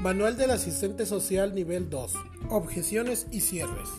Manual del Asistente Social Nivel 2. Objeciones y cierres.